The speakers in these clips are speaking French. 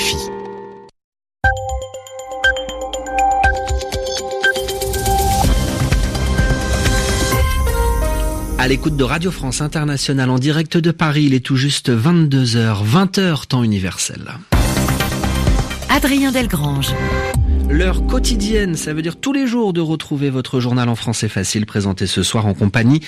RFI. À l'écoute de Radio France Internationale en direct de Paris, il est tout juste 22h, 20h temps universel. Adrien Delgrange. L'heure quotidienne, ça veut dire tous les jours de retrouver votre journal en français facile présenté ce soir en compagnie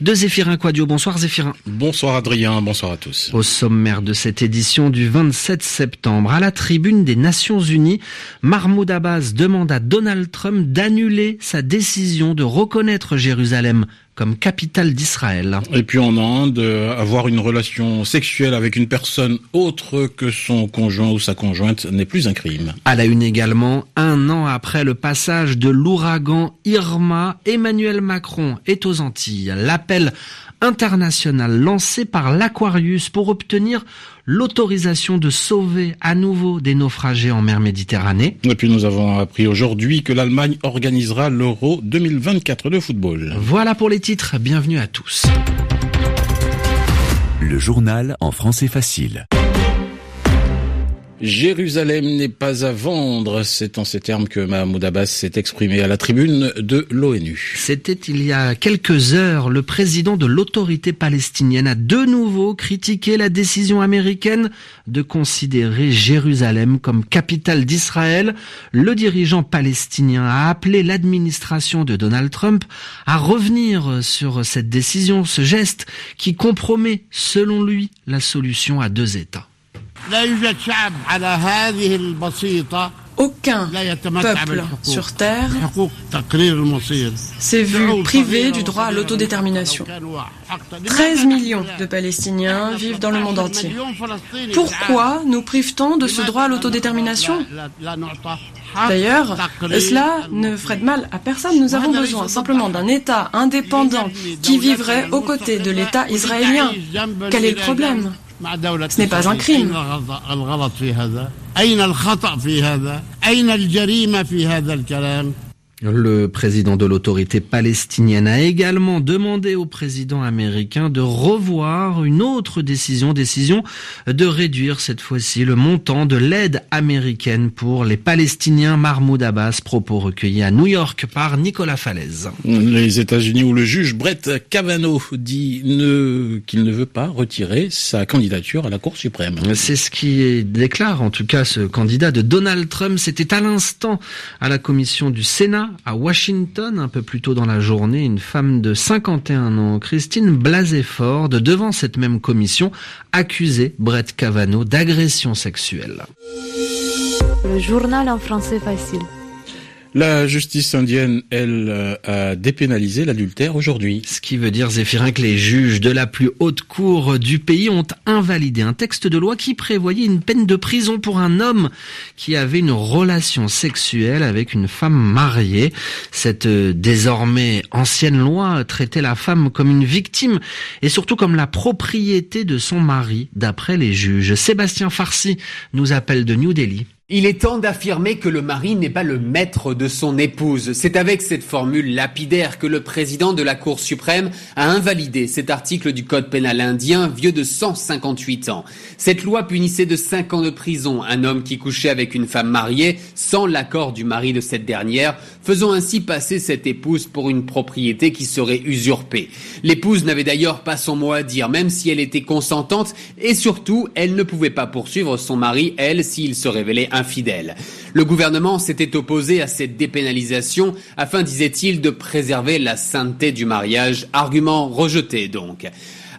de Zéphirin Quadio. Bonsoir Zéphirin. Bonsoir Adrien, bonsoir à tous. Au sommaire de cette édition du 27 septembre, à la tribune des Nations Unies, Mahmoud Abbas demande à Donald Trump d'annuler sa décision de reconnaître Jérusalem comme capitale d'Israël. Et puis en Inde, avoir une relation sexuelle avec une personne autre que son conjoint ou sa conjointe n'est plus un crime. À la une également, un an après le passage de l'ouragan Irma, Emmanuel Macron est aux Antilles. L'appel international lancé par l'Aquarius pour obtenir l'autorisation de sauver à nouveau des naufragés en mer Méditerranée. Et puis nous avons appris aujourd'hui que l'Allemagne organisera l'Euro 2024 de football. Voilà pour les titres, bienvenue à tous. Le journal en français facile. Jérusalem n'est pas à vendre. C'est en ces termes que Mahmoud Abbas s'est exprimé à la tribune de l'ONU. C'était il y a quelques heures. Le président de l'autorité palestinienne a de nouveau critiqué la décision américaine de considérer Jérusalem comme capitale d'Israël. Le dirigeant palestinien a appelé l'administration de Donald Trump à revenir sur cette décision, ce geste qui compromet, selon lui, la solution à deux États. Aucun peuple sur Terre s'est vu privé du droit à l'autodétermination. 13 millions de Palestiniens vivent dans le monde entier. Pourquoi nous prive-t-on de ce droit à l'autodétermination D'ailleurs, cela ne ferait de mal à personne. Nous avons besoin simplement d'un État indépendant qui vivrait aux côtés de l'État israélien. Quel est le problème مع دولة Ce n'est pas un crime. الغلط في هذا؟ أين الخطأ في هذا؟ أين الجريمة في هذا الكلام؟ Le président de l'autorité palestinienne a également demandé au président américain de revoir une autre décision, décision de réduire cette fois-ci le montant de l'aide américaine pour les Palestiniens. Mahmoud Abbas, propos recueillis à New York par Nicolas Falaise. Les États-Unis où le juge Brett Kavanaugh dit ne, qu'il ne veut pas retirer sa candidature à la Cour suprême. C'est ce qui déclare en tout cas ce candidat de Donald Trump. C'était à l'instant à la commission du Sénat à Washington, un peu plus tôt dans la journée, une femme de 51 ans, Christine Blasey-Ford, devant cette même commission, accusait Brett Kavanaugh d'agression sexuelle. Le journal en français facile. La justice indienne, elle, euh, a dépénalisé l'adultère aujourd'hui. Ce qui veut dire, Zéphirin, que les juges de la plus haute cour du pays ont invalidé un texte de loi qui prévoyait une peine de prison pour un homme qui avait une relation sexuelle avec une femme mariée. Cette euh, désormais ancienne loi traitait la femme comme une victime et surtout comme la propriété de son mari, d'après les juges. Sébastien Farsi nous appelle de New Delhi. Il est temps d'affirmer que le mari n'est pas le maître de son épouse. C'est avec cette formule lapidaire que le président de la Cour suprême a invalidé cet article du Code pénal indien vieux de 158 ans. Cette loi punissait de 5 ans de prison un homme qui couchait avec une femme mariée sans l'accord du mari de cette dernière, faisant ainsi passer cette épouse pour une propriété qui serait usurpée. L'épouse n'avait d'ailleurs pas son mot à dire, même si elle était consentante, et surtout, elle ne pouvait pas poursuivre son mari, elle, s'il se révélait Le gouvernement s'était opposé à cette dépénalisation afin, disait-il, de préserver la sainteté du mariage, argument rejeté donc.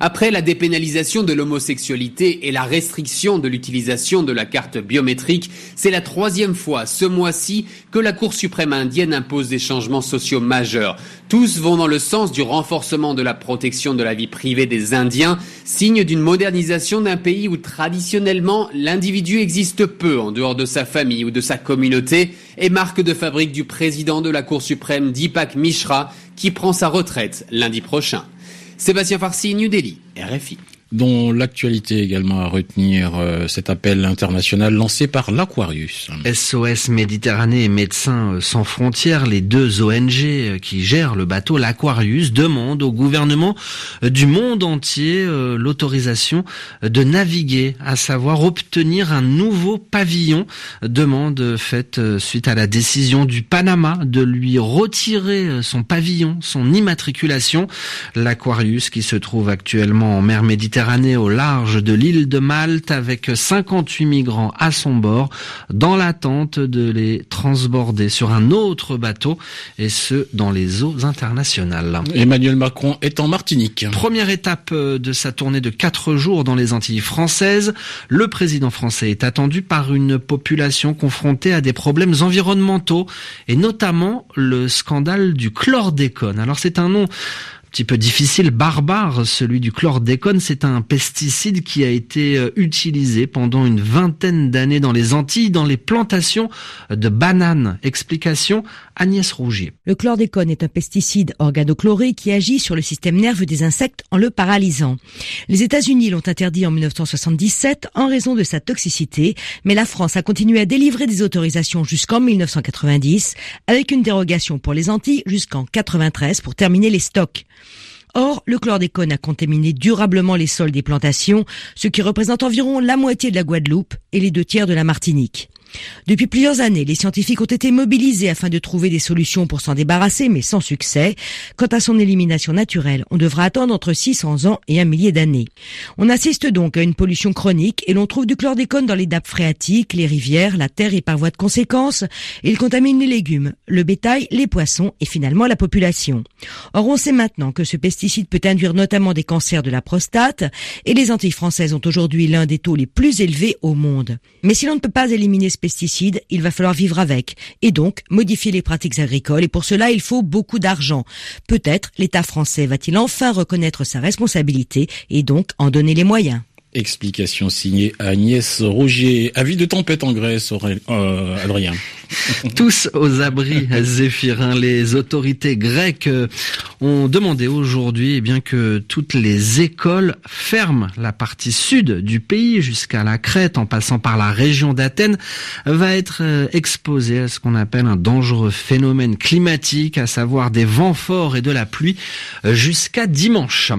Après la dépénalisation de l'homosexualité et la restriction de l'utilisation de la carte biométrique, c'est la troisième fois ce mois-ci que la Cour suprême indienne impose des changements sociaux majeurs. Tous vont dans le sens du renforcement de la protection de la vie privée des Indiens, signe d'une modernisation d'un pays où traditionnellement l'individu existe peu en dehors de sa famille ou de sa communauté, et marque de fabrique du président de la Cour suprême Deepak Mishra, qui prend sa retraite lundi prochain. Sébastien Farsi, New Delhi, RFI. Dont l'actualité également à retenir euh, cet appel international lancé par l'Aquarius. SOS Méditerranée et Médecins sans frontières, les deux ONG qui gèrent le bateau, l'Aquarius, demandent au gouvernement du monde entier euh, l'autorisation de naviguer, à savoir obtenir un nouveau pavillon. Demande faite euh, suite à la décision du Panama de lui retirer son pavillon, son immatriculation. L'Aquarius qui se trouve actuellement en mer Méditerranée au large de l'île de Malte avec 58 migrants à son bord dans l'attente de les transborder sur un autre bateau et ce dans les eaux internationales. Emmanuel Macron est en Martinique. Première étape euh, de sa tournée de quatre jours dans les Antilles françaises. Le président français est attendu par une population confrontée à des problèmes environnementaux et notamment le scandale du chlordécone. Alors c'est un nom petit peu difficile, barbare, celui du chlordécone. C'est un pesticide qui a été euh, utilisé pendant une vingtaine d'années dans les Antilles, dans les plantations de bananes. Explication Agnès Rougier. Le chlordécone est un pesticide organochloré qui agit sur le système nerveux des insectes en le paralysant. Les États-Unis l'ont interdit en 1977 en raison de sa toxicité, mais la France a continué à délivrer des autorisations jusqu'en 1990 avec une dérogation pour les Antilles jusqu'en 93 pour terminer les stocks. Or, le chlordécone a contaminé durablement les sols des plantations, ce qui représente environ la moitié de la Guadeloupe et les deux tiers de la Martinique. Depuis plusieurs années, les scientifiques ont été mobilisés afin de trouver des solutions pour s'en débarrasser, mais sans succès. Quant à son élimination naturelle, on devra attendre entre 600 ans et un millier d'années. On assiste donc à une pollution chronique et l'on trouve du chlordécone dans les nappes phréatiques, les rivières, la terre et par voie de conséquence. Il contamine les légumes, le bétail, les poissons et finalement la population. Or, on sait maintenant que ce pesticide peut induire notamment des cancers de la prostate et les Antilles françaises ont aujourd'hui l'un des taux les plus élevés au monde. Mais si l'on ne peut pas éliminer pesticides, il va falloir vivre avec et donc modifier les pratiques agricoles. Et pour cela, il faut beaucoup d'argent. Peut-être l'État français va-t-il enfin reconnaître sa responsabilité et donc en donner les moyens. Explication signée Agnès Rougier. Avis de tempête en Grèce, euh, Adrien. Tous aux abris, Zéphirin. Les autorités grecques ont demandé aujourd'hui eh bien que toutes les écoles ferment la partie sud du pays jusqu'à la Crète, en passant par la région d'Athènes, va être euh, exposée à ce qu'on appelle un dangereux phénomène climatique, à savoir des vents forts et de la pluie, euh, jusqu'à dimanche.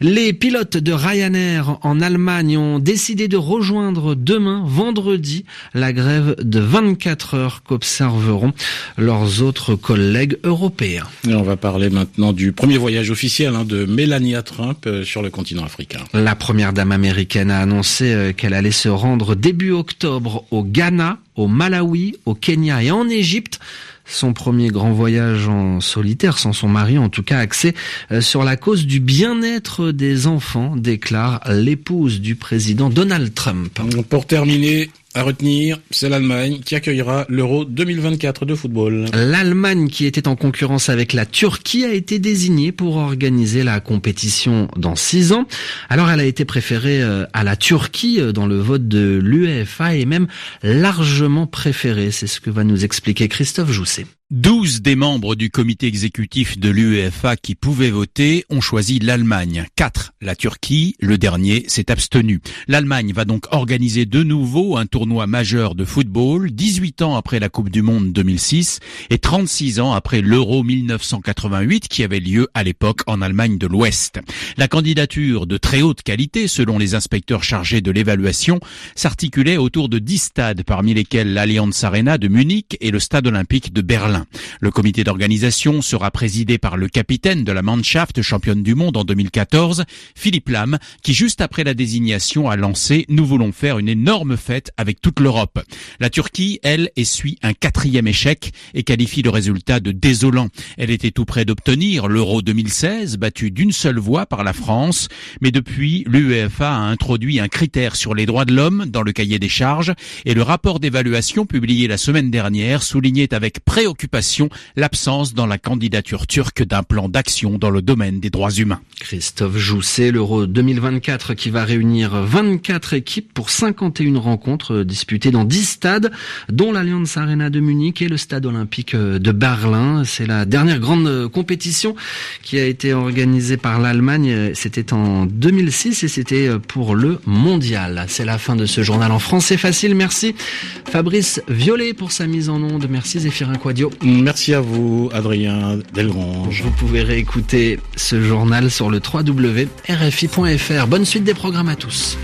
Les pilotes de Ryanair en Allemagne ont décidé de rejoindre demain, vendredi, la grève de 24 heures qu'observeront leurs autres collègues européens. Et on va parler maintenant du premier voyage officiel hein, de Melania Trump euh, sur le continent africain. La première dame américaine a annoncé euh, qu'elle allait se rendre début octobre au Ghana, au Malawi, au Kenya et en Égypte son premier grand voyage en solitaire, sans son mari, en tout cas axé euh, sur la cause du bien-être des enfants, déclare l'épouse du président Donald Trump. Pour terminer, à retenir, c'est l'Allemagne qui accueillera l'Euro 2024 de football. L'Allemagne qui était en concurrence avec la Turquie a été désignée pour organiser la compétition dans six ans. Alors elle a été préférée euh, à la Turquie euh, dans le vote de l'UEFA et même largement préférée. C'est ce que va nous expliquer Christophe Jousset. 12 des membres du comité exécutif de l'UEFA qui pouvaient voter ont choisi l'Allemagne. 4, la Turquie, le dernier s'est abstenu. L'Allemagne va donc organiser de nouveau un tournoi majeur de football, 18 ans après la Coupe du Monde 2006 et 36 ans après l'Euro 1988 qui avait lieu à l'époque en Allemagne de l'Ouest. La candidature de très haute qualité, selon les inspecteurs chargés de l'évaluation, s'articulait autour de 10 stades parmi lesquels l'Allianz Arena de Munich et le stade olympique de Berlin. Le comité d'organisation sera présidé par le capitaine de la Mannschaft championne du monde en 2014, Philippe Lam, qui juste après la désignation a lancé Nous voulons faire une énorme fête avec toute l'Europe. La Turquie, elle, essuie un quatrième échec et qualifie le résultat de désolant. Elle était tout près d'obtenir l'Euro 2016, battu d'une seule voix par la France, mais depuis, l'UEFA a introduit un critère sur les droits de l'homme dans le cahier des charges et le rapport d'évaluation publié la semaine dernière soulignait avec préoccupation préoccupation l'absence dans la candidature turque d'un plan d'action dans le domaine des droits humains. Christophe Jousset, l'Euro 2024 qui va réunir 24 équipes pour 51 rencontres disputées dans 10 stades, dont l'Allianz Arena de Munich et le stade olympique de Berlin. C'est la dernière grande compétition qui a été organisée par l'Allemagne. C'était en 2006 et c'était pour le mondial. C'est la fin de ce journal en français facile. Merci Fabrice Violet pour sa mise en onde. Merci Zéphirin Quadio. Merci à vous Adrien Delgrange. Vous pouvez réécouter ce journal sur le www.rfi.fr. Bonne suite des programmes à tous.